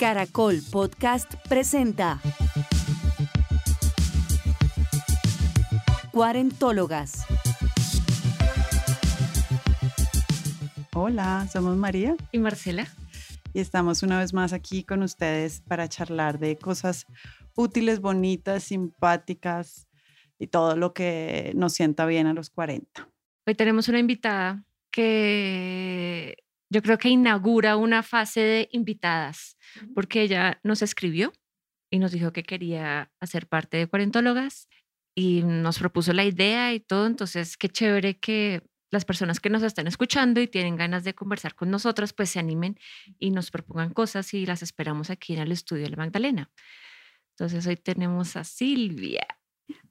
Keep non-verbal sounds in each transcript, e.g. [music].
Caracol Podcast presenta Cuarentólogas. Hola, somos María y Marcela. Y estamos una vez más aquí con ustedes para charlar de cosas útiles, bonitas, simpáticas y todo lo que nos sienta bien a los 40. Hoy tenemos una invitada que yo creo que inaugura una fase de invitadas, porque ella nos escribió y nos dijo que quería hacer parte de Cuarentólogas y nos propuso la idea y todo. Entonces, qué chévere que las personas que nos están escuchando y tienen ganas de conversar con nosotros, pues se animen y nos propongan cosas y las esperamos aquí en el estudio de la Magdalena. Entonces, hoy tenemos a Silvia.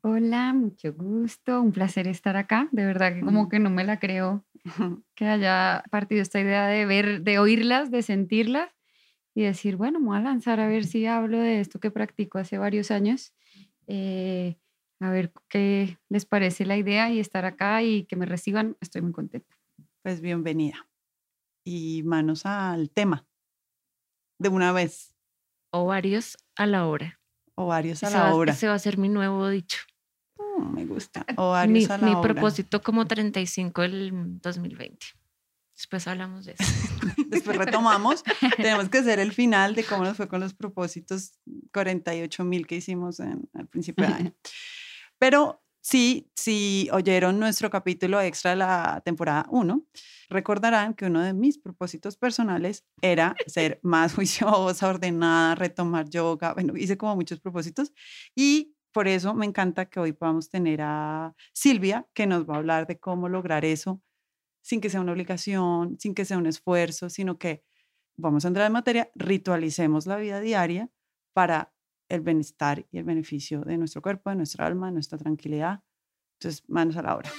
Hola, mucho gusto, un placer estar acá. De verdad que como que no me la creo [laughs] que haya partido esta idea de ver, de oírlas, de sentirlas y decir, bueno, me voy a lanzar a ver si hablo de esto que practico hace varios años, eh, a ver qué les parece la idea y estar acá y que me reciban, estoy muy contenta. Pues bienvenida. Y manos al tema, de una vez. Ovarios a la hora. Ovarios a la hora. Ese va a ser mi nuevo dicho. Mm, me gusta. mi, mi propósito como 35 el 2020. Después hablamos de eso. [laughs] Después retomamos. [laughs] Tenemos que hacer el final de cómo nos fue con los propósitos 48 mil que hicimos en, al principio de año. [laughs] Pero sí, si oyeron nuestro capítulo extra de la temporada 1, recordarán que uno de mis propósitos personales era ser más juiciosa, ordenada, retomar yoga. Bueno, hice como muchos propósitos y por eso me encanta que hoy podamos tener a Silvia, que nos va a hablar de cómo lograr eso sin que sea una obligación, sin que sea un esfuerzo, sino que vamos a entrar en materia, ritualicemos la vida diaria para el bienestar y el beneficio de nuestro cuerpo, de nuestra alma, de nuestra tranquilidad. Entonces, manos a la obra.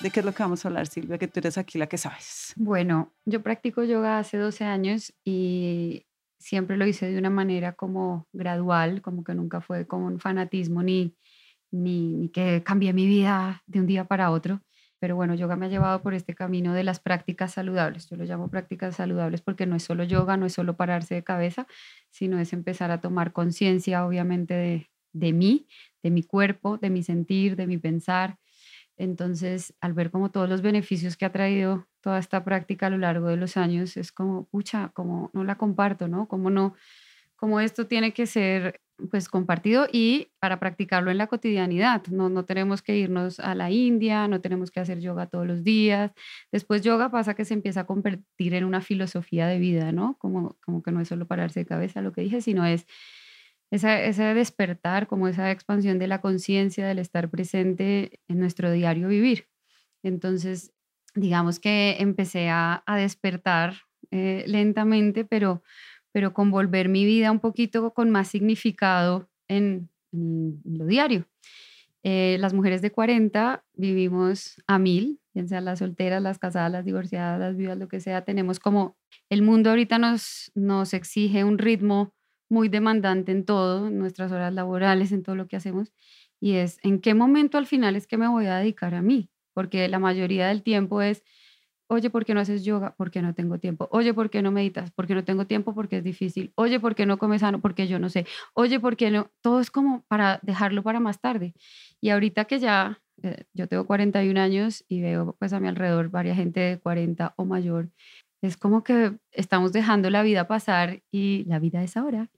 ¿De qué es lo que vamos a hablar, Silvia? Que tú eres aquí la que sabes. Bueno, yo practico yoga hace 12 años y siempre lo hice de una manera como gradual, como que nunca fue como un fanatismo ni, ni, que cambié mi vida de un día para otro. Pero bueno, yoga me ha llevado por este camino de las prácticas saludables. Yo lo llamo prácticas saludables porque no es solo yoga, no es solo pararse de cabeza, sino es empezar a tomar conciencia, obviamente, de, de mí, de mi cuerpo, de mi sentir, de mi pensar. Entonces, al ver como todos los beneficios que ha traído toda esta práctica a lo largo de los años, es como, pucha, como no la comparto, ¿no? Como no, como esto tiene que ser pues compartido y para practicarlo en la cotidianidad. No, no tenemos que irnos a la India, no tenemos que hacer yoga todos los días. Después yoga pasa que se empieza a convertir en una filosofía de vida, ¿no? Como, como que no es solo pararse de cabeza lo que dije, sino es esa, ese despertar, como esa expansión de la conciencia, del estar presente en nuestro diario vivir. Entonces, digamos que empecé a, despertar eh, lentamente, pero, pero con volver mi vida un poquito con más significado en, lo diario. Eh, las mujeres de 40 vivimos a mil, ya sea las solteras, las casadas, las divorciadas, las viudas, lo que sea, tenemos como el mundo ahorita nos, nos exige un ritmo muy demandante en todo, en nuestras horas laborales, en todo lo que hacemos, y es en qué momento al final es que me voy a dedicar a mí, porque la mayoría del tiempo es, oye, ¿por qué no haces yoga? Porque no tengo tiempo. Oye, ¿por qué no meditas? Porque no tengo tiempo, porque es difícil. Oye, ¿por qué no comes sano? Porque yo no sé. Oye, ¿por qué no? Todo es como para dejarlo para más tarde. Y ahorita que ya, eh, yo tengo 41 años y veo pues a mi alrededor varias gente de 40 o mayor, es como que estamos dejando la vida pasar y la vida es ahora.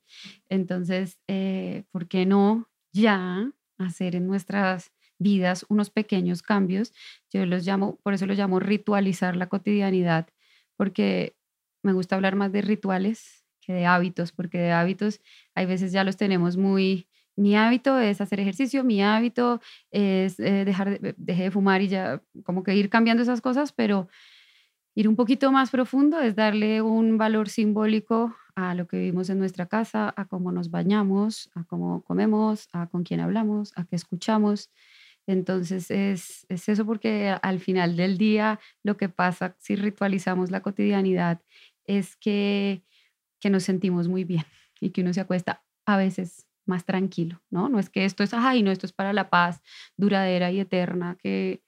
Entonces, eh, ¿por qué no ya hacer en nuestras vidas unos pequeños cambios? Yo los llamo, por eso los llamo ritualizar la cotidianidad, porque me gusta hablar más de rituales que de hábitos, porque de hábitos hay veces ya los tenemos muy, mi hábito es hacer ejercicio, mi hábito es eh, dejar de, de fumar y ya como que ir cambiando esas cosas, pero Ir un poquito más profundo es darle un valor simbólico a lo que vivimos en nuestra casa, a cómo nos bañamos, a cómo comemos, a con quién hablamos, a qué escuchamos. Entonces es, es eso porque al final del día lo que pasa si ritualizamos la cotidianidad es que, que nos sentimos muy bien [laughs] y que uno se acuesta a veces más tranquilo, ¿no? No es que esto es, ay, no, esto es para la paz duradera y eterna que,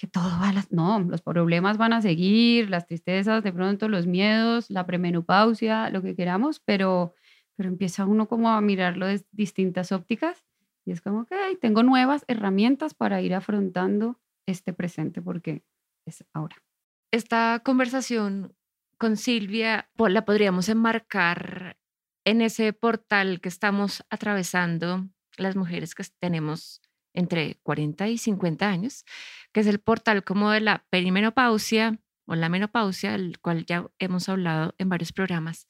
que todo va a las... No, los problemas van a seguir, las tristezas, de pronto los miedos, la premenopausia, lo que queramos, pero, pero empieza uno como a mirarlo desde distintas ópticas y es como que tengo nuevas herramientas para ir afrontando este presente porque es ahora. Esta conversación con Silvia la podríamos enmarcar en ese portal que estamos atravesando las mujeres que tenemos entre 40 y 50 años, que es el portal como de la perimenopausia o la menopausia, del cual ya hemos hablado en varios programas,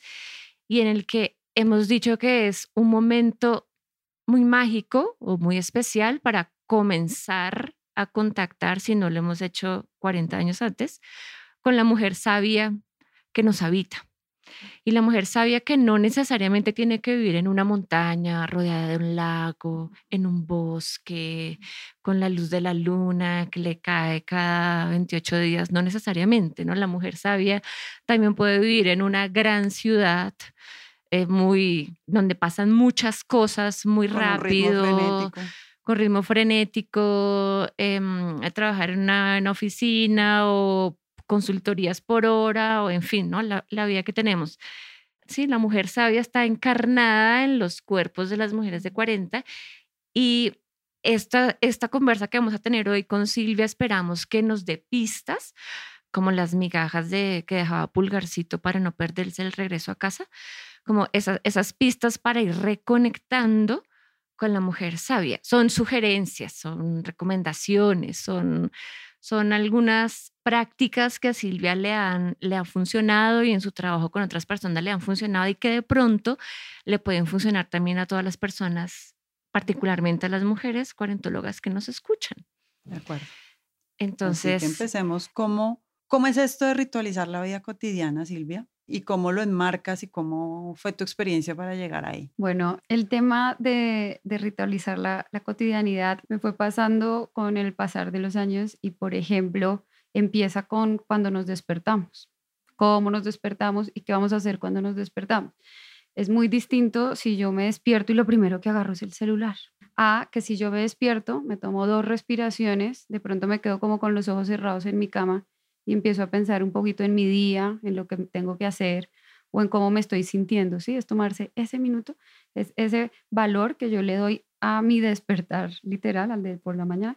y en el que hemos dicho que es un momento muy mágico o muy especial para comenzar a contactar, si no lo hemos hecho 40 años antes, con la mujer sabia que nos habita. Y la mujer sabia que no necesariamente tiene que vivir en una montaña, rodeada de un lago, en un bosque, con la luz de la luna que le cae cada 28 días, no necesariamente, ¿no? La mujer sabia también puede vivir en una gran ciudad, eh, muy, donde pasan muchas cosas muy rápido con ritmo frenético, em, trabajar en una, oficina o consultorías por hora o en fin, ¿no? La, vida que tenemos. Sí, la mujer sabia está encarnada en los cuerpos de las mujeres de 40 y esta, esta conversa que vamos a tener hoy con Silvia esperamos que nos dé pistas como las migajas de que dejaba Pulgarcito para no perderse el regreso a casa, como esas, esas pistas para ir reconectando con la mujer sabia. Son sugerencias, son recomendaciones, son son algunas prácticas que a Silvia le han, le han funcionado y en su trabajo con otras personas le han funcionado y que de pronto le pueden funcionar también a todas las personas, particularmente a las mujeres cuarentólogas que nos escuchan. De acuerdo. Entonces. empecemos. ¿Cómo, ¿Cómo es esto de ritualizar la vida cotidiana, Silvia? Y cómo lo enmarcas y cómo fue tu experiencia para llegar ahí. Bueno, el tema de, ritualizar la, cotidianidad me fue pasando con el pasar de los años y, por ejemplo, empieza con cuando nos despertamos, cómo nos despertamos y qué vamos a hacer cuando nos despertamos. Es muy distinto si yo me despierto y lo primero que agarro es el celular. A que si yo me despierto, me tomo dos respiraciones, de pronto me quedo como con los ojos cerrados en mi cama y empiezo a pensar un poquito en mi día, en lo que tengo que hacer o en cómo me estoy sintiendo, ¿sí? Es tomarse ese minuto, es ese valor que yo le doy a mi despertar literal, al de por la mañana,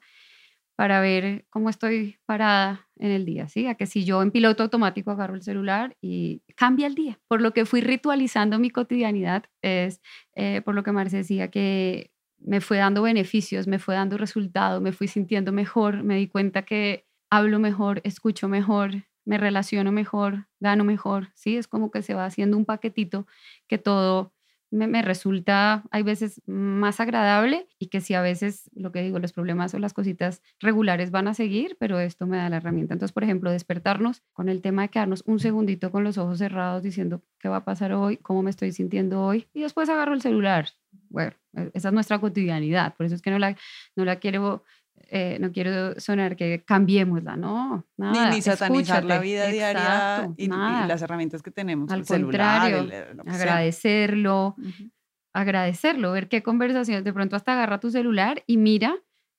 para ver cómo estoy parada en el día, ¿sí? A que si yo en piloto automático agarro el celular y cambia el día. Por lo que fui ritualizando mi cotidianidad, es eh, por lo que Marce decía que me fue dando beneficios, me fue dando resultados, me fui sintiendo mejor, me di cuenta que hablo mejor, escucho mejor, me relaciono mejor, gano mejor, ¿sí? Es como que se va haciendo un paquetito que todo me, resulta, hay veces más agradable y que si a veces, lo que digo, los problemas o las cositas regulares van a seguir, pero esto me da la herramienta. Entonces, por ejemplo, despertarnos con el tema de quedarnos un segundito con los ojos cerrados diciendo qué va a pasar hoy, cómo me estoy sintiendo hoy y después agarro el celular. Bueno, e, esa es nuestra cotidianidad, por eso es que no la, no la quiero eh, no quiero sonar que cambiemosla, no, nada. Ni, satanizar la vida diaria y, las herramientas que tenemos. Al contrario, agradecerlo, agradecerlo, ver qué conversaciones, de pronto hasta agarra tu celular y mira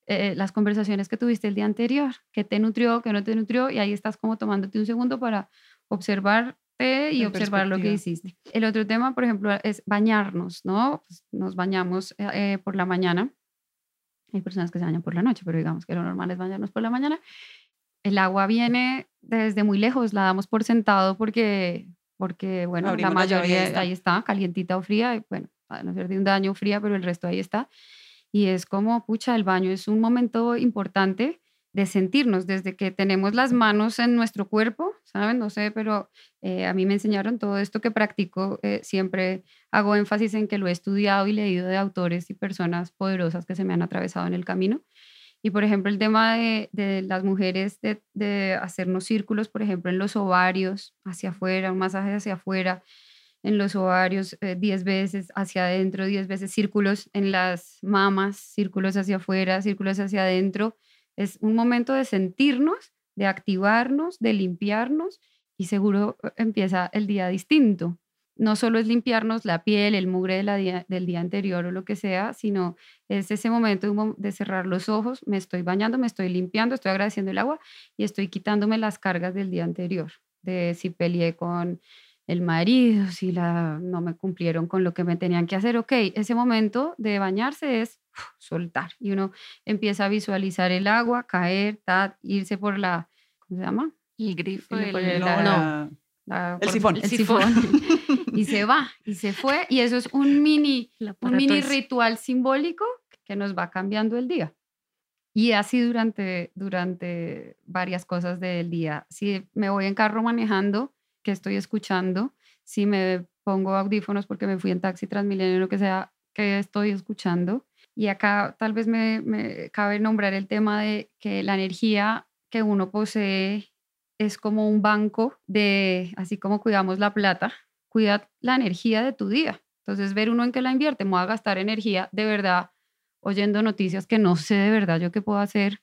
eh, las conversaciones que tuviste el día anterior, qué te nutrió, qué no te nutrió, y ahí estás como tomándote un segundo para observarte y observar lo que hiciste. El otro tema, por ejemplo, es bañarnos, ¿no? Pues nos bañamos eh, por la mañana hay personas que se bañan por la noche, pero digamos que lo normal es bañarnos por la mañana. El agua viene desde muy lejos, la damos por sentado porque, porque bueno, la mayoría ahí está. calientita o fría, y, bueno, a no ser de un daño fría, pero el resto ahí está. Y es como, pucha, el baño es un momento importante de sentirnos desde que tenemos las manos en nuestro cuerpo, ¿saben? No sé, pero eh, a mí me enseñaron todo esto que practico. Eh, siempre hago énfasis en que lo he estudiado y leído de autores y personas poderosas que se me han atravesado en el camino. Y, por ejemplo, el tema de, las mujeres, de, de, hacernos círculos, por ejemplo, en los ovarios, hacia afuera, un masaje hacia afuera, en los ovarios 10 eh, veces, hacia adentro 10 veces, círculos en las mamas, círculos hacia afuera, círculos hacia adentro es un momento de sentirnos, de activarnos, de limpiarnos y seguro eh, empieza el día distinto. no solo es limpiarnos la piel, el mugre de día- del día anterior o lo que sea, sino es ese momento de cerrar los ojos, me estoy bañando, me estoy limpiando, estoy agradeciendo el agua y estoy quitándome las cargas del día anterior, de si peleé con el marido, si la, no me cumplieron con lo que me tenían que hacer. Ok, ese momento de bañarse es soltar y uno empieza a visualizar el agua, caer, ta, irse por la, ¿cómo se llama? El grifo, el- No, la- la- La- El sifón. El El sifón. [laughs] y se va, y se fue. Y eso es un mini, un mini ritual simbólico que nos va cambiando el día. Y así durante, durante varias cosas del día. Si me voy en carro manejando, que estoy escuchando? Si me pongo audífonos porque me fui en taxi Transmilenio, lo que sea, que estoy escuchando? Y acá tal vez me, cabe nombrar el tema de que la energía que uno posee es como un banco de, así como cuidamos la plata, cuida la energía de tu día. Entonces, ver uno en qué la invierte, me voy a gastar energía de verdad oyendo noticias que no sé de verdad yo qué puedo hacer.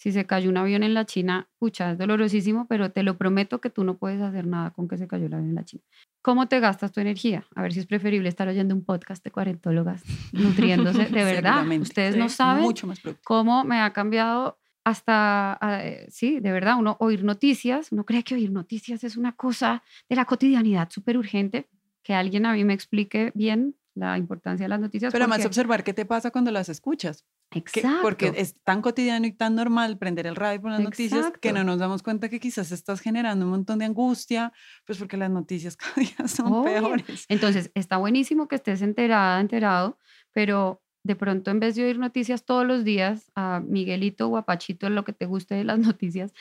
Si se cayó un avión en la China, pucha, es dolorosísimo, pero te lo prometo que tú no puedes hacer nada con que se cayó el avión en la China. ¿Cómo te gastas tu energía? A ver si es preferible estar oyendo un podcast de cuarentólogas nutriéndose. [laughs] De verdad, ustedes no saben Mucho más cómo me ha cambiado hasta, eh, sí, de verdad, uno oír noticias, uno cree que oír noticias es una cosa de la cotidianidad súper urgente, que alguien a mí me explique bien la importancia de las noticias. Pero además porque- observar qué te pasa cuando las escuchas. Que- Exacto. porque es tan cotidiano y tan normal prender el radio por las noticias que no Exacto. nos damos cuenta que quizás estás generando un montón de angustia, pues porque las noticias [laughs] cada día son Obvio. peores. Entonces, está buenísimo que estés enterada, enterado, pero de pronto en vez de oír noticias todos los días, a Miguelito o a Pachito, lo que te guste de las [laughs] noticias,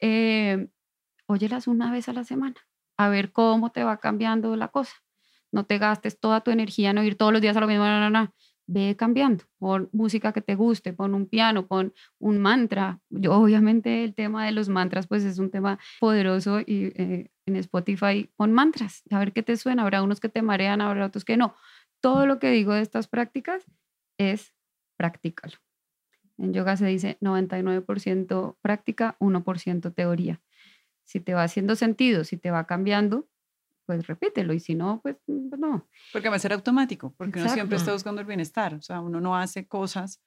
eh, óyelas una vez a la semana, a ver cómo te va cambiando la cosa. No te gastes toda tu energía en oír todos los días a lo mismo, no, no, no. Ve cambiando, pon música que te guste, pon un piano, pon un mantra. Yo, obviamente el tema de los mantras pues es un tema poderoso y eh, en Spotify pon mantras, a ver qué te suena. Habrá unos que te marean, habrá otros que no. Todo lo que digo de estas prácticas es practícalo. En yoga se dice 99% práctica, 1% teoría. Si te va haciendo sentido, si te va cambiando, pues repítelo y si no, pues pues no. Porque va a ser automático, porque uno siempre está Exacto. buscando el bienestar. O sea, uno no hace cosas.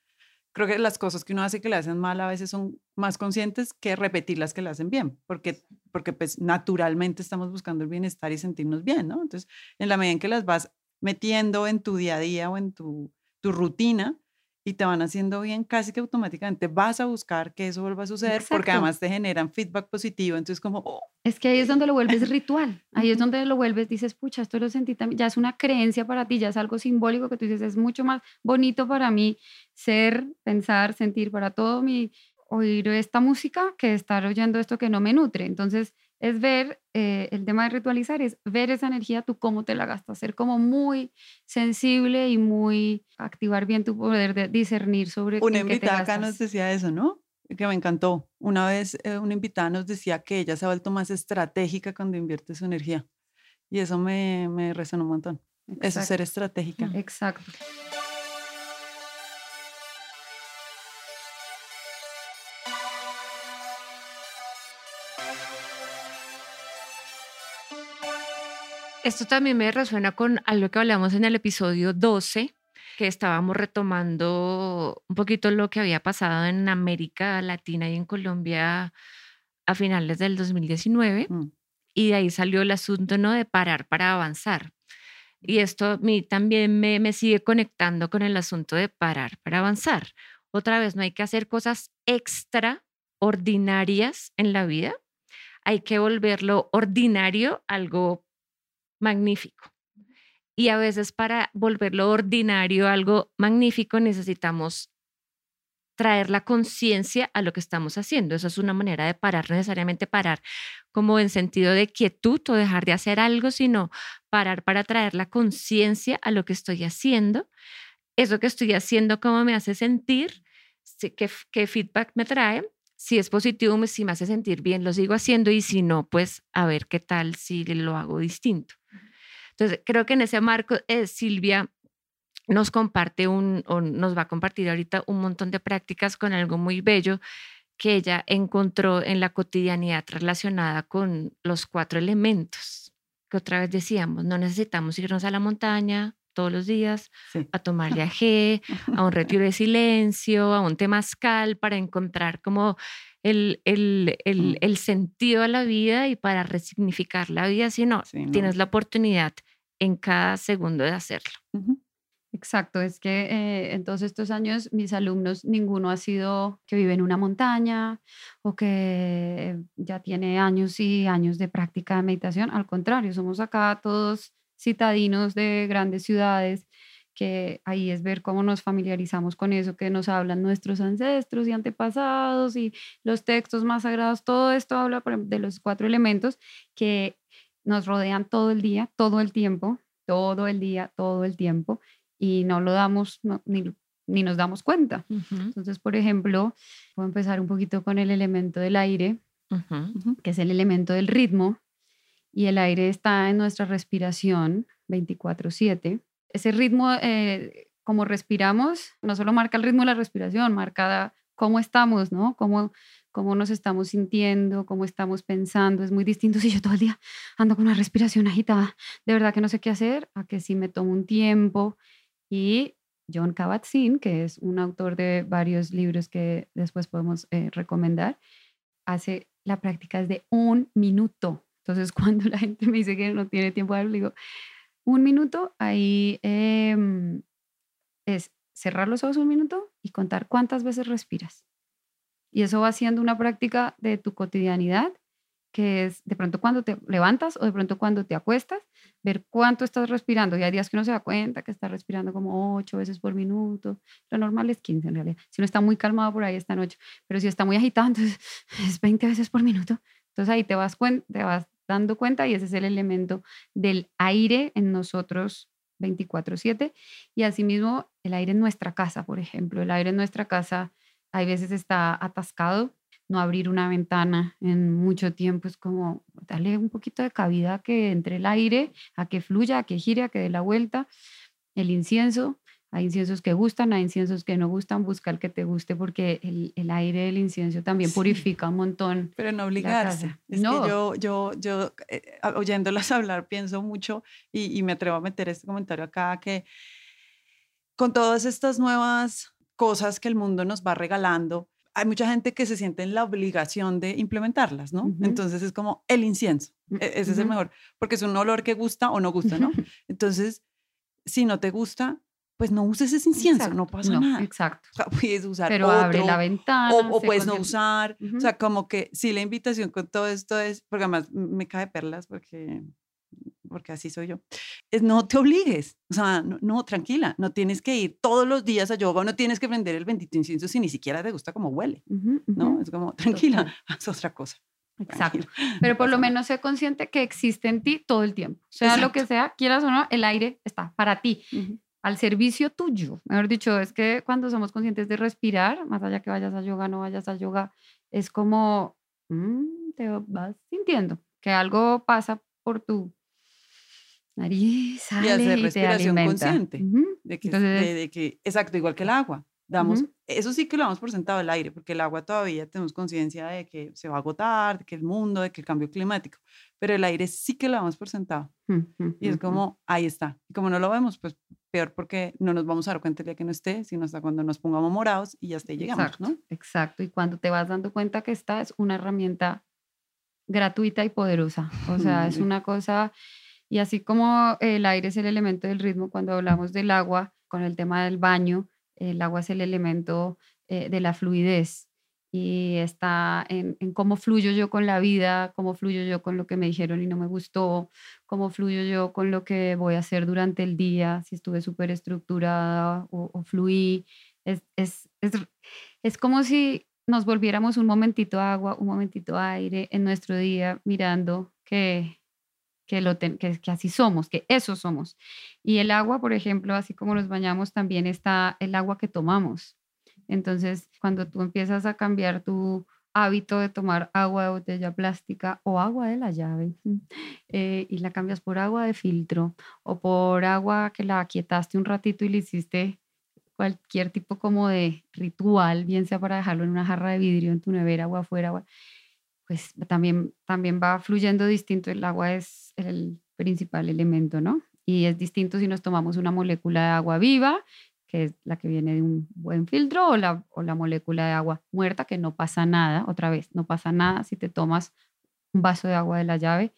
Creo que las cosas que uno hace que le hacen mal a veces son más conscientes que repetir las que le hacen bien, porque, porque pues naturalmente estamos buscando el bienestar y sentirnos bien, ¿no? Entonces, en la medida en que las vas metiendo en tu día a día o en tu, tu rutina y te van haciendo bien, casi que automáticamente vas a buscar que eso vuelva a suceder, porque Exacto. además te generan feedback positivo. Entonces, como, oh, Es que ahí es donde lo vuelves ritual. Ahí es donde lo vuelves, dices, pucha, esto lo sentí también. Ya es una creencia para ti, ya es algo simbólico que tú dices, es mucho más bonito para mí ser, pensar, sentir, para todo mi oír esta música que estar oyendo esto que no me nutre. Entonces, es ver, eh, el tema de ritualizar es ver esa energía, tú cómo te la gastas, ser como muy sensible y muy activar bien tu poder de discernir sobre Una invitada acá nos decía eso, ¿no? Que me encantó. Una vez eh, una invitada nos decía que ella se ha vuelto más estratégica cuando invierte su energía. Y eso me, me resonó un montón. Eso es ser Exacto, estratégica. Exacto. Esto también me resuena con algo que hablamos en el episodio 12, que estábamos retomando un poquito lo que había pasado en América Latina y en Colombia a finales del 2019. Mm. Y de ahí salió el asunto ¿no? de parar para avanzar. Y esto a mí también me, me sigue conectando con el asunto de parar para avanzar. Otra vez, no hay que hacer cosas extraordinarias en la vida. Hay que volverlo ordinario algo magnífico. Y a veces para volverlo ordinario algo magnífico necesitamos traer la conciencia a lo que estamos haciendo. Eso es una manera de parar, necesariamente parar como en sentido de quietud o dejar de hacer algo, sino parar para traer la conciencia a lo que estoy haciendo. Eso que estoy haciendo, cómo me hace sentir, qué, qué feedback me trae. Si es positivo, si me hace sentir bien, lo sigo haciendo y si no, pues a ver qué tal si lo hago distinto. Entonces, creo que en ese marco, eh, Silvia nos comparte un, o nos va a compartir ahorita un montón de prácticas con algo muy bello que ella encontró en la cotidianidad relacionada con los cuatro elementos. que otra vez decíamos, no necesitamos irnos a la montaña todos los días Sí. a tomar [laughs] viaje, a un retiro de silencio, a un temazcal para encontrar como el, el, el, Mm. el sentido a la vida y para resignificar la vida, sino Sí, no. tienes la oportunidad en cada segundo de hacerlo. Exacto, es que eh, en todos estos años mis alumnos, ninguno ha sido que vive en una montaña o que ya tiene años y años de práctica de meditación. Al contrario, somos acá todos citadinos de grandes ciudades, que ahí es ver cómo nos familiarizamos con eso que nos hablan nuestros ancestros y antepasados y los textos más sagrados. Todo esto habla de los cuatro elementos que nos rodean todo el día, todo el tiempo, todo el día, todo el tiempo y no lo damos no- ni, ni nos damos cuenta. Entonces, por ejemplo, voy a empezar un poquito con el elemento del aire, que es el elemento del ritmo, y el aire está en nuestra respiración 24/7. Ese ritmo, eh, como respiramos, no solo marca el ritmo de la respiración, marca cómo estamos, ¿no? Cómo, cómo nos estamos sintiendo, cómo estamos pensando. Es muy distinto [laughs] si yo todo el día ando con una respiración agitada, de verdad que no sé qué hacer, a que si me tomo un tiempo y John Kabat-Zinn, que es un autor de varios libros que después podemos eh, recomendar, hace la práctica desde un minuto. Entonces, [laughs] cuando la gente me dice que no tiene tiempo de le digo, un minuto, ahí em, es cerrar los ojos un minuto y contar cuántas veces respiras. Y eso va siendo una práctica de tu cotidianidad, que es de pronto cuando te levantas o de pronto cuando te acuestas, ver cuánto estás respirando. Y hay días que uno se da cuenta que está respirando como ocho veces por minuto. Lo normal es 15 en realidad. Si uno está muy calmado por ahí está en 8. Pero si está muy agitado, [laughs] entonces es 20 veces por minuto. Entonces ahí te vas, te vas dando cuenta y ese es el elemento del aire en nosotros 24/7 y asimismo el aire en nuestra casa, por ejemplo, el aire en nuestra casa hay veces está atascado, no abrir una ventana en mucho tiempo es como darle un poquito de cabida a que entre el aire, a que fluya, a que gire, a que dé la vuelta. El incienso, hay inciensos que gustan, hay inciensos que no gustan, busca el que te guste porque el, el aire del incienso también Sí. purifica un montón. Pero no obligarse. Es No. que yo, yo, yo eh, a- oyéndolas [laughs] hablar, pienso mucho y, y me atrevo a meter este comentario acá que con todas estas nuevas cosas que el mundo nos va regalando, hay mucha gente que se siente en la obligación de implementarlas, ¿no? Ujú. Entonces es como el incienso, e- ese es el mejor, porque es un olor que gusta o no gusta, ¿no? [laughs] Entonces, si no te gusta, pues no uses ese incienso, no Exacto, pasa nada. Exacto. O sea, puedes usar Pero otro, abre la ventana. o, o puedes no usar. O Ujú. sea, como que sí, la invitación con todo esto es, porque además me cae perlas, porque, porque así soy yo, es no te obligues. O sea, no, no, tranquila, no tienes que ir todos los días a yoga, no tienes que prender el bendito incienso si ni siquiera te gusta cómo huele, ¿no? Es como, tranquila, Total. haz otra cosa. Exacto. tranquila, [laughs] Pero por lo menos sé consciente que existe en ti todo el tiempo. Sea lo que sea, quieras o no, el aire está para ti, al servicio tuyo. Mejor dicho, es que cuando somos conscientes de respirar, más allá que vayas a yoga, no vayas a yoga, es como mm, te vas sintiendo que algo pasa por tu nariz, sale Y hacer respiración alimenta. consciente. Ujú. De que, Entonces- de, de que, exacto, igual que el agua. Damos, Ujú. Eso sí que lo damos por sentado el aire, porque el agua todavía tenemos conciencia de que se va a agotar, de que el mundo, de que el cambio climático, pero el aire sí que lo damos por sentado. Ujú, Y es como, ahí está. Y como no lo vemos, pues peor porque no nos vamos a dar cuenta el día que no esté, sino hasta cuando nos pongamos morados y ya hasta ahí llegamos, Exacto, ¿no? exacto. Y cuando te vas dando cuenta que esta es una herramienta gratuita y poderosa. O sea, es [laughs] una cosa, y así como el aire es el elemento del ritmo, cuando hablamos del agua, con el tema del baño, el agua es el elemento eh, de la fluidez y está en, cómo fluyo yo con la vida, cómo fluyo yo con lo que me dijeron y no me gustó, cómo fluyo yo con lo que voy a hacer durante el día, si estuve súper estructurada o, o fluí. Es, es, es, es como si nos volviéramos un momentito agua, un momentito aire en nuestro día, mirando que, que, lo ten- que, así somos, que eso somos. Y el agua, por ejemplo, así como nos bañamos, también está el agua que tomamos. Entonces, cuando tú empiezas a cambiar tu hábito de tomar agua de botella plástica o agua de la llave [laughs] eh, y la cambias por agua de filtro o por agua que la aquietaste un ratito y le hiciste cualquier tipo como de ritual, bien sea para dejarlo en una jarra de vidrio en tu nevera o afuera, o- pues también, también va fluyendo distinto. El agua es el principal elemento, ¿no? Y es distinto si nos tomamos una molécula de agua viva, que es la que viene de un buen filtro, o la, o la molécula de agua muerta, que no pasa nada, otra vez, no pasa nada si te tomas un vaso de agua de la llave,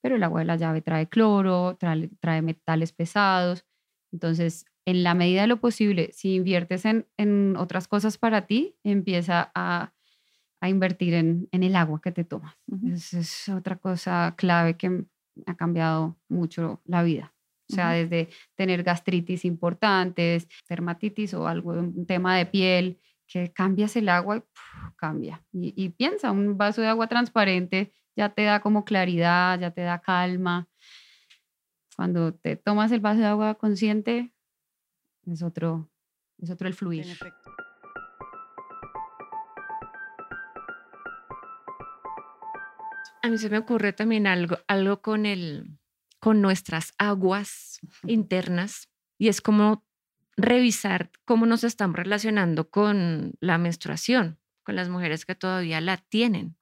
pero el agua de la llave trae cloro, trae, trae metales pesados. Entonces, en la medida de lo posible, si inviertes en, en otras cosas para ti, empieza a, a invertir en, en, el agua que te tomas. Ujú. Esa es otra cosa clave que ha cambiado mucho la vida. O sea, desde tener gastritis importantes, dermatitis o algo, un tema de piel, que cambias el agua y ¡puf! cambia. Y, y piensa, un vaso de agua transparente ya te da como claridad, ya te da calma. Cuando te tomas el vaso de agua consciente, es otro, es otro el fluir. A mí se me ocurre también algo, algo con, el, con nuestras aguas internas y es como revisar cómo nos estamos relacionando con la menstruación, con las mujeres que todavía la tienen,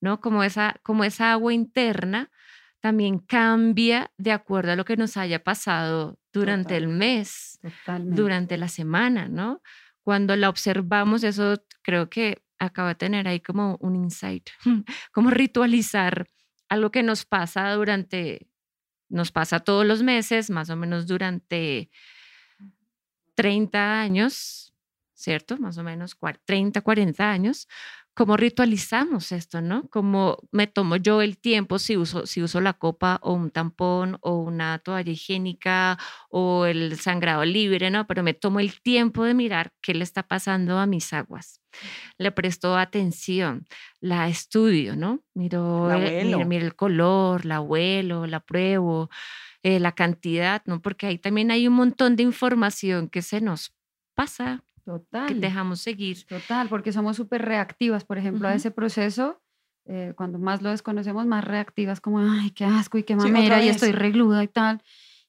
¿no? Como esa, como esa agua interna también cambia de acuerdo a lo que nos haya pasado durante el mes, Totalmente. durante la semana, ¿no? Cuando la observamos, eso creo que acaba de tener ahí como un insight, [laughs] como ritualizar algo que nos pasa durante, nos pasa todos los meses, más o menos durante 30 años, ¿cierto? Más o menos cua- 30, 40 años. ¿Cómo ritualizamos esto, no? Como me tomo yo el tiempo si uso, si uso la copa o un tampón o una toalla higiénica o el sangrado libre, ¿no? Pero me tomo el tiempo de mirar qué le está pasando a mis aguas. Le presto atención, la estudio, ¿no? Miro, el, miro, huelo. miro el color, la huelo, la pruebo, eh, la cantidad, ¿no? Porque ahí también hay un montón de información que se nos pasa, que Total. dejamos seguir. Total, porque somos súper reactivas, por ejemplo, a Ujú. ese proceso. eh, cuando más lo desconocemos, más reactivas, como, ay, qué asco y qué mamera, y vez. estoy regluda y tal.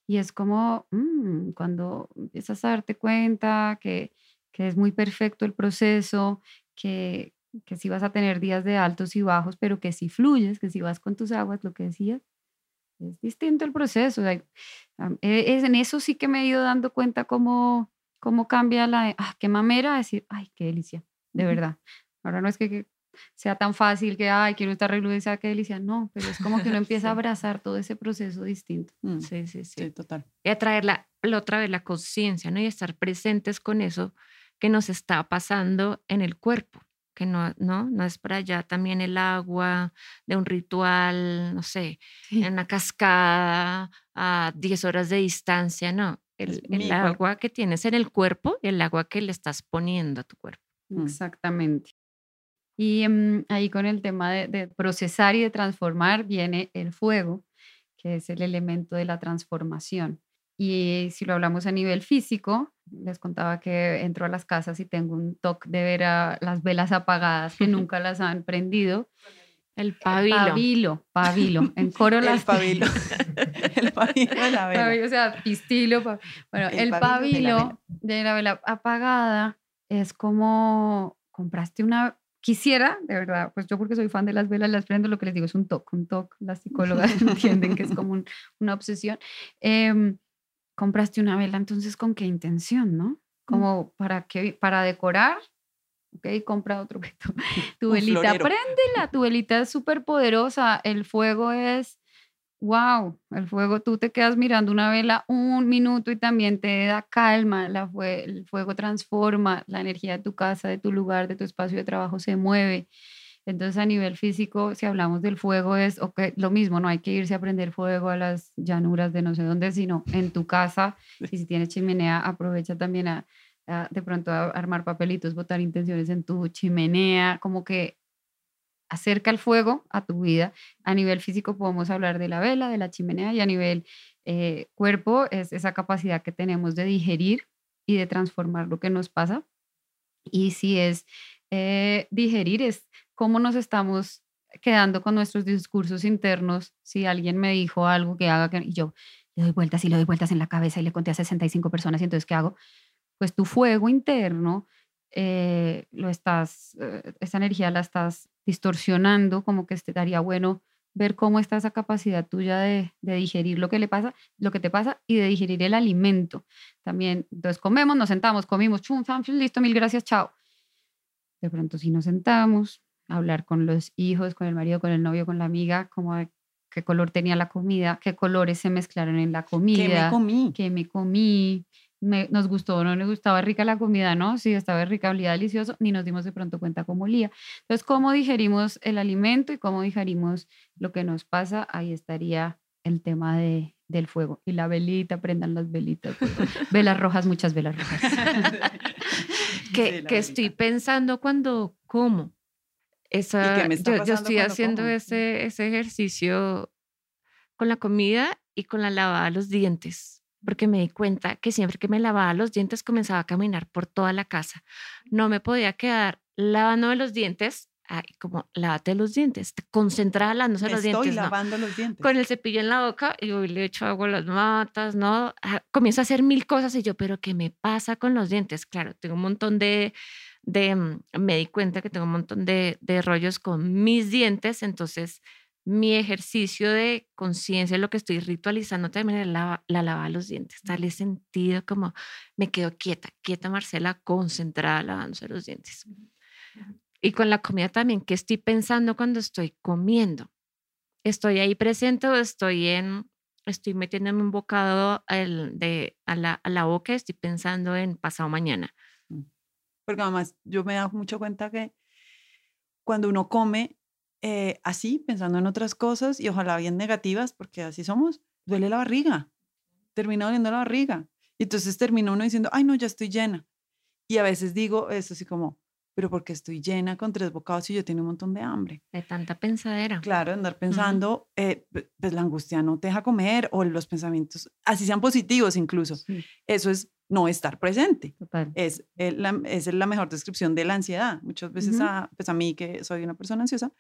Y es como, mm, cuando empiezas a darte cuenta que, que es muy perfecto el proceso, que, que sí vas a tener días de altos y bajos, pero que si fluyes, que si vas con tus aguas, lo que decías, es distinto el proceso. am- e- es, en eso sí que me he ido dando cuenta cómo, cómo cambia la, ah, qué mamera, decir, ay, qué delicia, de verdad. Ahora no es que, que sea tan fácil que, ay, quiero estar sea qué delicia, no, pero es como que uno [laughs] empieza a Sí. abrazar todo ese proceso distinto. Mm, Sí, sí, sí. Sí, total. Y atraer la, la otra vez la conciencia, ¿no? Y estar presentes con eso que nos está pasando en el cuerpo, que no, no, no es para allá también el agua de un ritual, no sé, en una cascada a 10 horas de distancia, no. El, el agua que tienes en el cuerpo y el agua que le estás poniendo a tu cuerpo. Mm. Exactamente. Y mm, ahí con el tema de, de procesar y de transformar viene el fuego, que es el elemento de la transformación. Y si lo hablamos a nivel físico, les contaba que entro a las casas y tengo un toque de ver a las velas apagadas que [laughs] nunca las han prendido. El pabilo. Pabilo, pabilo. En coro El las [laughs] pabilo. el pabilo de la vela. Pabilo, o sea, pistilo. pa- Bueno, El el, pabilo de la pabilo vela. de la vela apagada es como compraste una. Quisiera, de verdad, pues yo porque soy fan de las velas, las prendo, lo que les digo es un toque, un toque. Las psicólogas [laughs] entienden que es como un- una obsesión. Em, compraste una vela, entonces, ¿con qué intención, no? Como para qué, para decorar, ok, compra otro objeto. [laughs] Tu velita, préndela, tu velita es súper poderosa, el fuego es, wow, el fuego, tú te quedas mirando una vela un minuto y también te da calma, la fue- el fuego transforma, la energía de tu casa, de tu lugar, de tu espacio de trabajo se mueve. Entonces a nivel físico, si hablamos del fuego, es ok, lo mismo, no hay que irse a prender fuego a las llanuras de no sé dónde, sino en tu casa. [laughs] Y si tienes chimenea, aprovecha también a, de pronto a armar papelitos, botar intenciones en tu chimenea, como que acerca el fuego a tu vida. A nivel físico podemos hablar de la vela, de la chimenea y a nivel eh, cuerpo es esa capacidad que tenemos de digerir y de transformar lo que nos pasa. Y si es eh, digerir, es cómo nos estamos quedando con nuestros discursos internos. Si alguien me dijo algo que haga, que, y yo le doy vueltas y le doy vueltas en la cabeza y le conté a 65 personas, y entonces, ¿qué hago? Pues tu fuego interno, eh, lo estás, eh, esa energía la estás distorsionando, como que estaría bueno ver cómo está esa capacidad tuya de, de, digerir lo que le pasa, lo que te pasa y de digerir el alimento. También, entonces comemos, nos sentamos, comimos, chum, chum, listo, mil gracias, chao. De pronto si nos sentamos, hablar con los hijos, con el marido, con el novio, con la amiga, como de qué color tenía la comida, qué colores se mezclaron en la comida, qué me comí, qué me comí, nos gustó o no nos gustaba rica la comida, ¿no? Si estaba rica, olía delicioso, ni nos dimos de pronto cuenta cómo olía. Entonces, cómo digerimos el alimento y cómo digerimos lo que nos pasa, ahí estaría el tema de, del fuego. Y la velita, prendan las velitas. [laughs] velas rojas, muchas velas rojas. [laughs] que, que estoy pensando cuando como. Esa, yo, yo, estoy haciendo ese, ese ejercicio con la comida y con la lavada de los dientes porque me di cuenta que siempre que me lavaba los dientes comenzaba a caminar por toda la casa. No me podía quedar lavando los dientes, ay, como lávate los dientes, concentrada lavándose los dientes. Estoy lavando los dientes. Con el cepillo en la boca y hoy le echo agua a las matas, ¿no? Ah, comienzo a hacer mil cosas y yo, pero ¿qué me pasa con los dientes? Claro, tengo un montón de, de mm, me di cuenta que tengo un montón de, de rollos con mis dientes, entonces mi ejercicio de conciencia, lo que estoy ritualizando también es la, la lava los dientes, darle sentido como me quedo quieta, quieta Marcela, concentrada lavándose los dientes. Y con la comida también, ¿qué estoy pensando cuando estoy comiendo? ¿Estoy ahí presente o estoy en, estoy metiéndome un bocado el, de, a, la, a la boca, estoy pensando en pasado mañana? Mm. Porque además yo me dado mucho cuenta que cuando uno come, eh, así, pensando en otras cosas y ojalá bien negativas, porque así somos, duele la barriga, termina doliendo la barriga. Y entonces termina uno diciendo, ay, no, ya estoy llena. Y a veces digo eso así como, pero porque estoy llena con tres bocados y yo tengo un montón de hambre. De tanta pensadera. Claro, andar pensando, eh, pues la angustia no te deja comer o los pensamientos, así sean positivos incluso. Eso es no estar presente. Total. Es, la, es la mejor descripción de la ansiedad. Muchas veces, a, pues a mí que soy una persona ansiosa,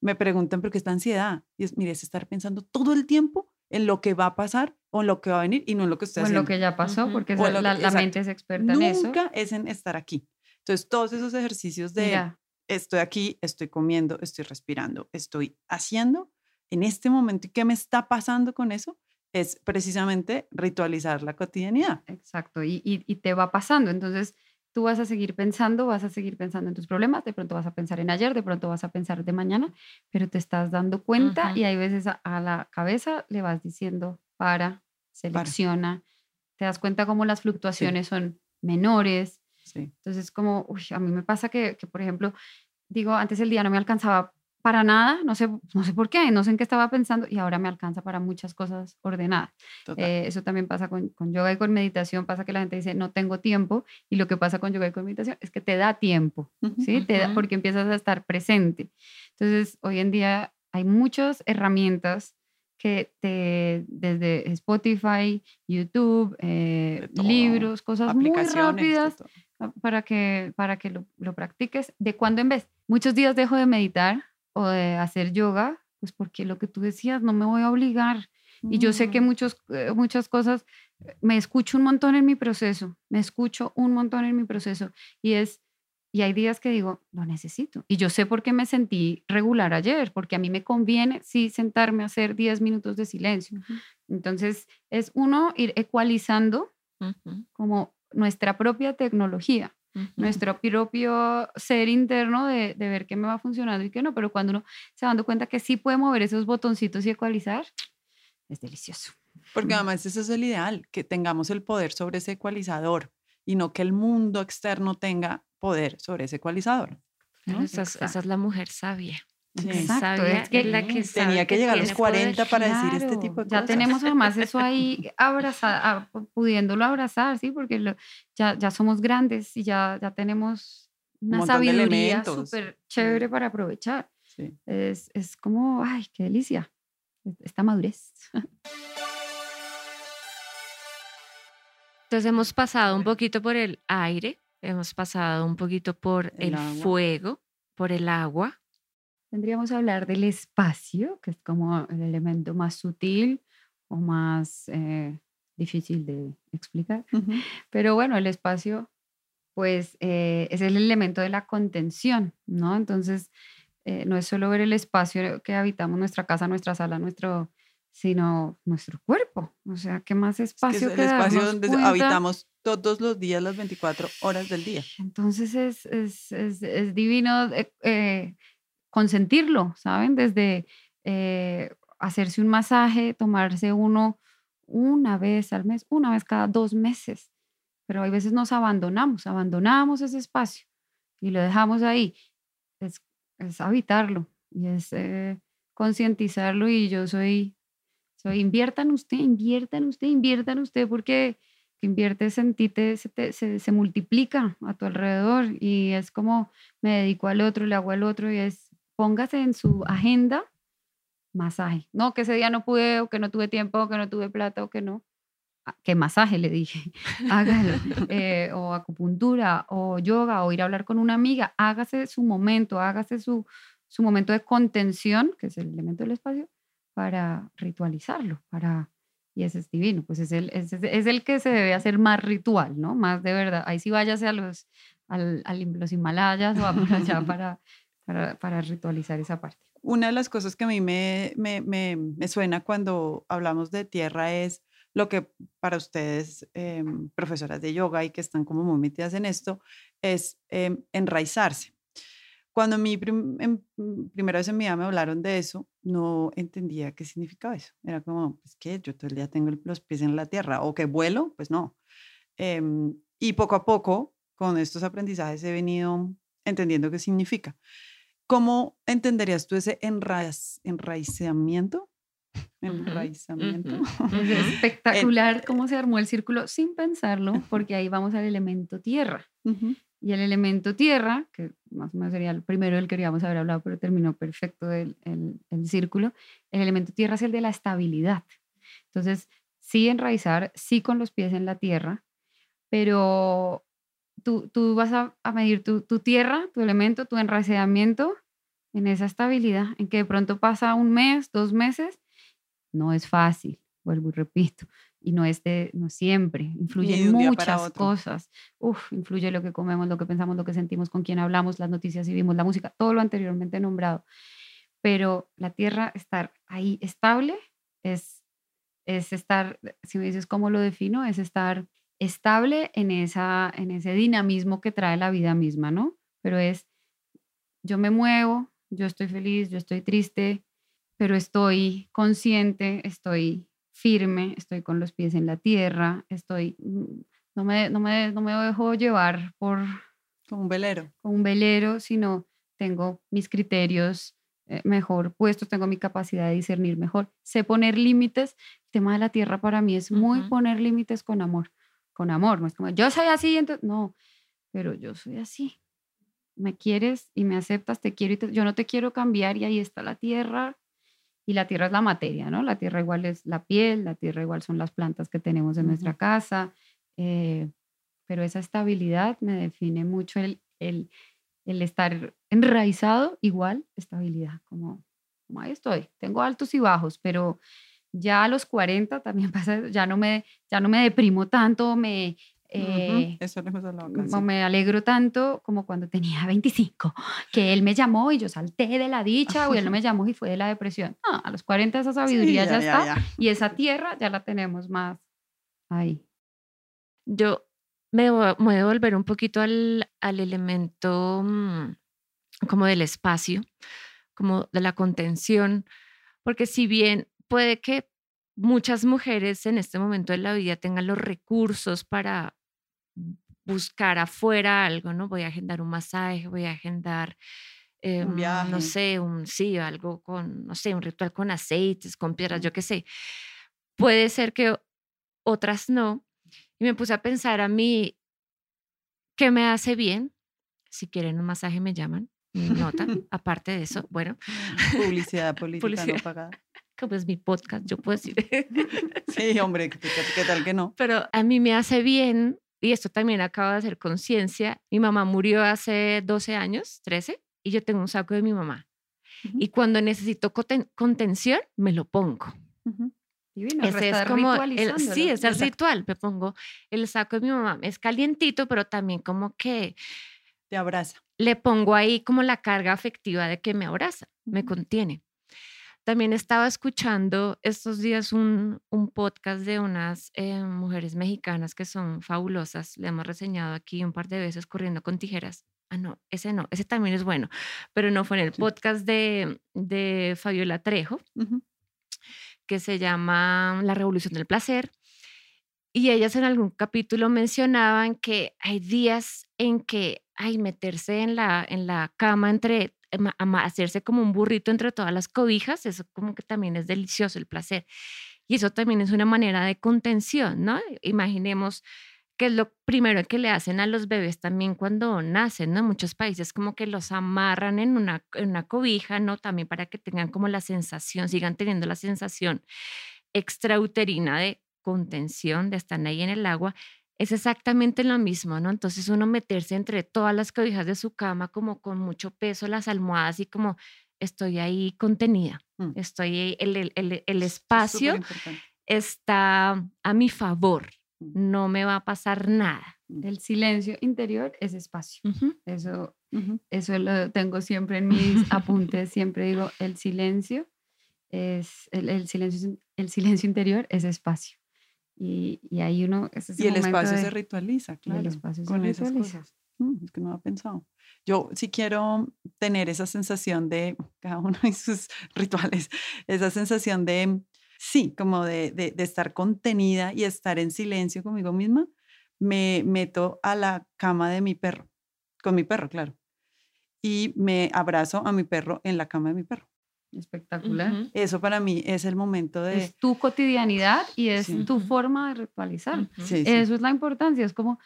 me preguntan por qué está ansiedad. Y es, mire, es estar pensando todo el tiempo en lo que va a pasar o en lo que va a venir y no en lo que usted o en lo que ya pasó, porque la, mente es experta en eso. Nunca es en estar aquí. Entonces, todos esos ejercicios de estoy aquí, estoy comiendo, estoy respirando, estoy haciendo en este momento y qué me está pasando con eso, es precisamente ritualizar la cotidianidad. Exacto, y, y, te va pasando. Entonces, tú vas a seguir pensando, vas a seguir pensando en tus problemas, de pronto vas a pensar en ayer, de pronto vas a pensar de mañana, pero te estás dando cuenta y hay veces a, la cabeza le vas diciendo, para, selecciona, te das cuenta cómo las fluctuaciones son menores. Entonces, como, uy, a mí me pasa que, que, por ejemplo, digo, antes el día no me alcanzaba para nada, no sé, no sé por qué, no sé en qué estaba pensando y ahora me alcanza para muchas cosas ordenadas. Eh, eso también pasa con, con, yoga y con meditación, pasa que la gente dice no tengo tiempo y lo que pasa con yoga y con meditación es que te da tiempo, ¿sí? Te da, porque empiezas a estar presente. Entonces, hoy en día hay muchas herramientas que te, desde Spotify, YouTube, eh, libros, cosas muy rápidas para que, para que lo, lo practiques de cuando en vez. Muchos días dejo de meditar o de hacer yoga, pues porque lo que tú decías, no me voy a obligar. Y yo sé que mm. muchos, eh, muchas cosas, eh, me escucho un montón en mi proceso, me escucho un montón en mi proceso. Y es, y hay días que digo, lo necesito. Y yo sé por qué me sentí regular ayer, porque a mí me conviene sí sentarme a hacer 10 minutos de silencio. Entonces, es uno ir ecualizando como nuestra propia tecnología nuestro propio ser interno de, de, ver qué me va funcionando y qué no, pero cuando uno se va dando cuenta que sí puede mover esos botoncitos y ecualizar, es delicioso. Porque además ese es el ideal, que tengamos el poder sobre ese ecualizador y no que el mundo externo tenga poder sobre ese ecualizador. Esa, esa, es la mujer sabia. Exacto, es que, la que tenía que, llegar a los 40 para decir este tipo de ya cosas. Ya tenemos además eso [laughs] ahí abrazar, pudiéndolo abrazar, ¿sí? Porque ya, ya somos grandes y ya, ya tenemos una sabiduría súper chévere para aprovechar. Es, es como, ay, qué delicia, esta madurez. [laughs] Entonces hemos pasado un poquito por el aire, hemos pasado un poquito por el, el fuego, por el agua tendríamos que hablar del espacio, que es como el elemento más sutil o más eh, difícil de explicar. Pero bueno, el espacio, pues, eh, es el elemento de la contención, ¿no? Entonces, eh, no es solo ver el espacio que habitamos, nuestra casa, nuestra sala, nuestro, sino nuestro cuerpo. O sea, ¿qué más espacio es que el espacio donde cuenta? habitamos todos los días, las 24 horas del día. Entonces es, es, es- es divino eh, eh, consentirlo, ¿saben? Desde eh, hacerse un masaje, tomarse uno una vez al mes, una vez cada dos meses. Pero hay veces nos abandonamos, abandonamos ese espacio y lo dejamos ahí. Es, es habitarlo y es eh, concientizarlo y yo soy, soy, invierta en usted, invierta en usted, invierta en usted porque que inviertes en ti se- se multiplica a tu alrededor y es como me dedico al otro, le hago al otro y es póngase en su agenda masaje. No, que ese día no pude o que no tuve tiempo o que no tuve plata o que no. Ah, Que masaje le dije, [laughs] hágalo. eh, o acupuntura o yoga o ir a hablar con una amiga, hágase su momento, hágase su, su momento de contención, que es el elemento del espacio, para ritualizarlo, para y ese es divino, pues es el, es, es- el que se debe hacer más ritual, ¿no? Más de verdad. Ahí sí váyase a los, al, Him- los Himalayas o a por allá para, para, ritualizar esa parte. Una de las cosas que a mí me, suena cuando hablamos de tierra es lo que para ustedes, em, profesoras de yoga y que están como muy metidas en esto, es em, enraizarse. Cuando mi prim- em, mm, primera vez en mi vida me hablaron de eso, no entendía qué significaba eso. Era como, pues que yo todo el día tengo los pies en la tierra o que vuelo, pues no. Em, y poco a poco, con estos aprendizajes, he venido entendiendo qué significa. ¿Cómo entenderías tú ese enraiz- enraizamiento? Enraizamiento. Es [laughs] espectacular cómo se armó el círculo sin pensarlo, [laughs] porque ahí vamos al elemento tierra. Y el elemento tierra, que más o menos sería el primero del que queríamos haber hablado, pero terminó perfecto el, el- el círculo, el elemento tierra es el de la estabilidad. Entonces, sí enraizar, sí con los pies en la tierra, pero tú, tú vas a, a medir tu, tu tierra, tu elemento, tu enraizamiento en esa estabilidad, en que de pronto pasa un mes, dos meses, no es fácil, vuelvo y repito, y no es de, no siempre, influyen muchas cosas. Uf, influye lo que comemos, lo que pensamos, lo que sentimos, con quién hablamos, las noticias y vimos, la música, todo lo anteriormente nombrado. Pero la tierra, estar ahí estable, es, es estar, si me dices cómo lo defino, es estar estable en, esa, en ese dinamismo que trae la vida misma, ¿no? Pero es, yo me muevo, yo estoy feliz, yo estoy triste, pero estoy consciente, estoy firme, estoy con los pies en la tierra, estoy, mm, no me, no me, no me dejo llevar por Como un velero. con un velero, sino tengo mis criterios eh, mejor puestos, tengo mi capacidad de discernir mejor, sé poner límites. El tema de la tierra para mí es muy Ujú. poner límites con amor, con amor, no es como yo soy así, entonces no, pero yo soy así. Me quieres y me aceptas, te quiero y te- yo no te quiero cambiar y ahí está la tierra. Y la tierra es la materia, ¿no? La tierra igual es la piel, la tierra igual son las plantas que tenemos en nuestra casa. eh, pero esa estabilidad me define mucho el, el, el estar enraizado, igual estabilidad, como, como ahí estoy. Tengo altos y bajos, pero ya a los 40 también [laughs] pasa, ya no me, ya no me deprimo tanto, me, eh, Eso lo hemos hablado acá, no sí. me alegro tanto como cuando tenía [laughs] 25, que él me llamó y yo salté de la dicha, o él no [laughs] me llamó y fue de la depresión. No, a los 40 esa Sí, sabiduría ya, está ya. y esa tierra ya la tenemos más ahí. Yo me voy a me voy a volver un poquito al, al elemento mm, como del espacio, como de la contención, porque si bien puede que muchas mujeres en este momento de la vida tengan los recursos para buscar afuera algo, ¿no? Voy a agendar un masaje, voy a agendar, em, viaje. no sé, un, sí, algo con, no sé, un ritual con aceites, con piedras, yo qué sé. Puede ser que otras no. Y me puse a pensar a mí, ¿qué me hace bien? Si quieren un masaje me llaman, nota. [laughs] Aparte de eso, bueno, Publicidad [laughs] política no Publicidad. pagada. como es mi podcast, yo puedo decir. Sí, hombre, ¿qué, qué- qué tal que no? Pero a mí me hace bien, y esto también acabo de hacer conciencia, mi mamá murió hace 12 años, 13, y yo tengo un saco de mi mamá. Y cuando necesito conten- contención, me lo pongo. Ujú. Divino, Ese es como, el, sí, es el ritual. Me pongo el saco de mi mamá. Es calientito, pero también como que Te abraza. le pongo ahí como la carga afectiva de que me abraza, me contiene. También estaba escuchando estos días un, un podcast de unas eh, mujeres mexicanas que son fabulosas. Le hemos reseñado aquí un par de veces corriendo con tijeras. Ah, no, ese no, ese también es bueno, pero no fue en el Sí. podcast de, de Fabiola Trejo, que se llama La Revolución del Placer. Y ellas en algún capítulo mencionaban que hay días en que, ay, meterse en la, en la cama entre, hacerse como un burrito entre todas las cobijas, eso como que también es delicioso el placer. Y eso también es una manera de contención, ¿no? Imaginemos que es lo primero que le hacen a los bebés también cuando nacen, ¿no? Muchos países como que los amarran en una, en una cobija, ¿no? También para que tengan como la sensación, sigan teniendo la sensación extrauterina de contención, de estar ahí en el agua, es exactamente lo mismo, ¿no? Entonces uno meterse entre todas las cobijas de su cama como con mucho peso, las almohadas y como estoy ahí contenida, Mm. estoy ahí, el, el- el- el Es espacio está a mi favor, Mm. no me va a pasar nada. El silencio interior es espacio. Eso, Ujú. eso lo tengo siempre en mis [laughs] apuntes. Siempre digo, el silencio es, el, el silencio, el silencio interior es espacio. Y, y ahí uno, es Y el espacio se ritualiza, y el claro. espacio se con esas ritualiza. cosas. Mm, es que no lo pensado. Yo sí quiero tener esa sensación de, [laughs] cada uno y sus [laughs] rituales, esa sensación de, sí, como de, de, de estar contenida y estar en silencio conmigo misma. Me meto a la cama de mi perro, con mi perro, claro. Y me abrazo a mi perro en la cama de mi perro. Espectacular. Eso para mí es el momento de... Es tu cotidianidad y es Sí. tu forma de ritualizar. Sí, sí. Eso es la importancia, es como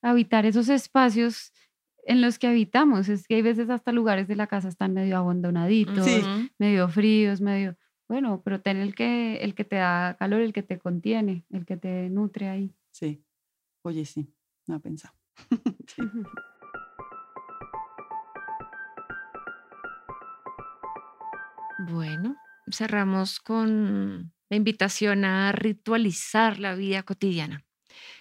habitar esos espacios en los que habitamos. Es que hay veces hasta lugares de la casa están medio abandonaditos, medio fríos, medio... Bueno, pero ten el que, el que te da calor, el que te contiene, el que te nutre ahí. Sí. Oye, sí, no pensado. [laughs] Sí. Bueno, cerramos con la invitación a ritualizar la vida cotidiana.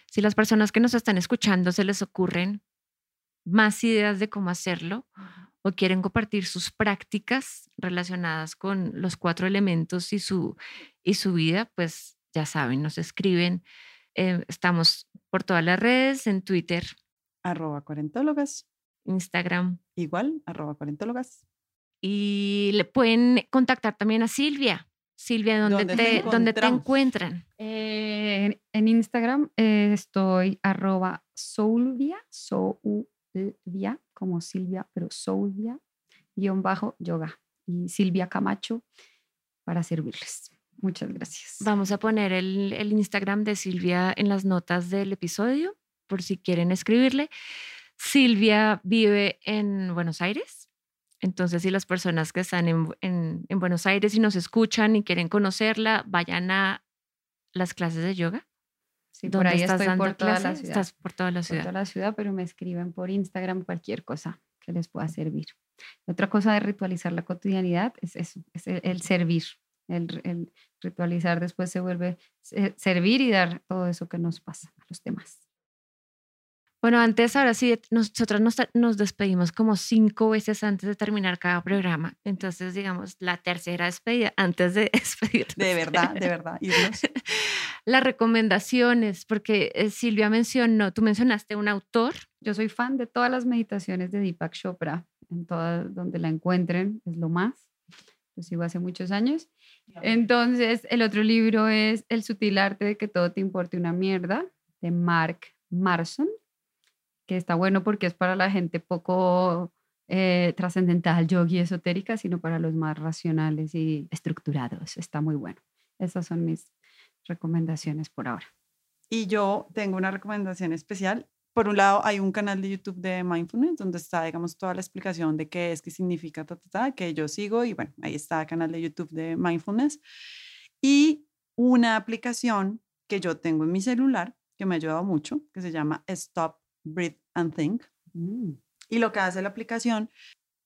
Si las personas que nos están escuchando se les ocurren más ideas de cómo hacerlo o quieren compartir sus prácticas relacionadas con los cuatro elementos y su, y su vida, pues ya saben, nos escriben. Eh, estamos por todas las redes, en Twitter, Arroba cuarentólogas. Instagram, Igual, arroba cuarentólogas. Y le pueden contactar también a Silvia. Silvia, ¿dónde, ¿Dónde te ¿dónde te encuentran? Eh, en- en Instagram eh, estoy arroba soulvia, soulvia, como Silvia, pero soulvia, guion bajo yoga. Y Silvia Camacho para servirles. Muchas gracias. Vamos a poner el, el Instagram de Silvia en las notas del episodio, por si quieren escribirle. Silvia vive en Buenos Aires. Entonces, si las personas que están en, en- en Buenos Aires y nos escuchan y quieren conocerla, vayan a las clases de yoga. Sí, por ¿Dónde ahí estás estoy dando por toda la ciudad. Estás por toda la por ciudad. toda la ciudad, pero me escriben por Instagram cualquier cosa que les pueda servir. Otra cosa de ritualizar la cotidianidad es eso, es el, el servir. El, ritualizar después se vuelve se- servir y dar todo eso que nos pasa a los demás. Bueno, antes, ahora sí, nosotros nos, nos despedimos como cinco veces antes de terminar cada programa. Entonces, digamos, la tercera despedida antes de [laughs] despedirnos. De verdad, de verdad. Irnos. [laughs] Las recomendaciones, porque eh, Silvia mencionó, tú mencionaste un autor. Yo soy fan de todas las meditaciones de Deepak Chopra, en todas donde la encuentren, es lo más. Lo sigo hace muchos años. Entonces, el otro libro es El sutil arte de que todo te importe una mierda, de Mark Marson, que está bueno porque es para la gente poco eh, trascendental, yogi, esotérica, sino para los más racionales y estructurados. Está muy bueno. Esas son mis recomendaciones por ahora. Y yo tengo una recomendación especial. Por un lado, hay un canal de YouTube de Mindfulness donde está, digamos, toda la explicación de qué es, qué significa, ta, ta, ta, que yo sigo. Y bueno, ahí está el canal de YouTube de Mindfulness. Y una aplicación que yo tengo en mi celular que me ha ayudado mucho, que se llama Stop, Breathe and Think. Mm. Y lo que hace la aplicación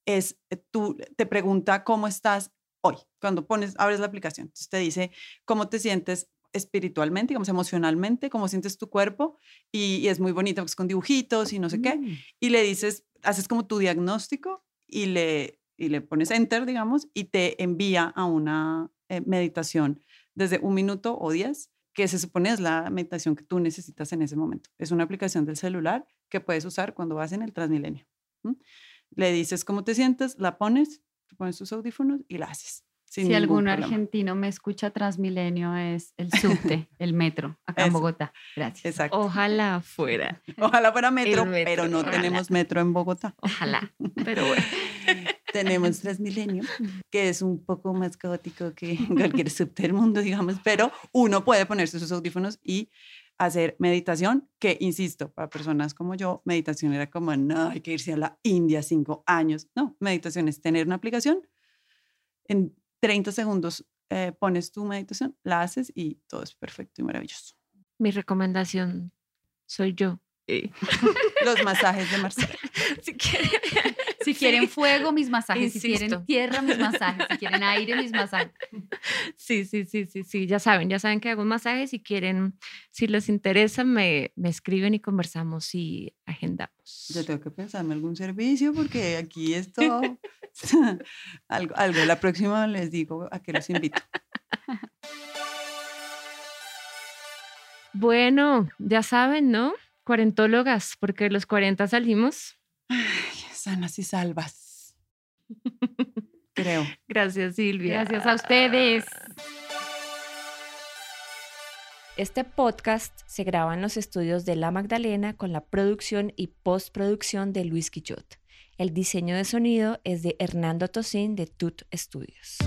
es, eh, tú te pregunta cómo estás hoy. Cuando pones, abres la aplicación, entonces te dice cómo te sientes espiritualmente, digamos, emocionalmente, cómo sientes tu cuerpo. Y, y es muy bonito, porque es con dibujitos y no sé qué. Mm. Y le dices, haces como tu diagnóstico y le, y le pones enter, digamos, y te envía a una eh, meditación desde un minuto o diez, que se supone es la meditación que tú necesitas en ese momento. Es una aplicación del celular que puedes usar cuando vas en el Transmilenio. Le dices cómo te sientes, la pones, te pones tus audífonos y la haces. si algún argentino me escucha Transmilenio es el subte, [laughs] el metro, acá en Bogotá. Gracias. Exacto. Ojalá fuera. [laughs] Ojalá fuera metro, pero no tenemos metro en Bogotá. Ojalá, [laughs] pero bueno. Tenemos [laughs] Transmilenio, que es un poco más caótico que [laughs] cualquier subte del mundo, digamos, pero uno puede ponerse sus audífonos y hacer meditación, que insisto, para personas como yo, meditación era como, no, hay que irse a la India cinco años. No, meditación es tener una aplicación, en 30 segundos eh, pones tu meditación, la haces y todo es perfecto y maravilloso. Mi recomendación soy yo. [laughs] Los masajes de Marcela. si quieren si quieren fuego, mis masajes. Si quieren tierra, mis masajes. Si quieren aire, mis masajes. [laughs] Sí, sí, sí, sí, sí. Ya saben, ya saben que hago masajes. Si quieren, si les interesa, me, me escriben y conversamos y agendamos. Yo tengo que pensarme algún servicio porque aquí esto, [laughs] [laughs] algo, algo. La próxima les digo a qué los invito. Bueno, ya saben, ¿no? Cuarentólogas, porque los 40 salimos sanas y salvas. [laughs] Creo. Gracias, Silvia. Gracias a ustedes. Este podcast se graba en los estudios de La Magdalena con la producción y postproducción de Luis Quichot. El diseño de sonido es de Hernando Tosín de Tut Studios.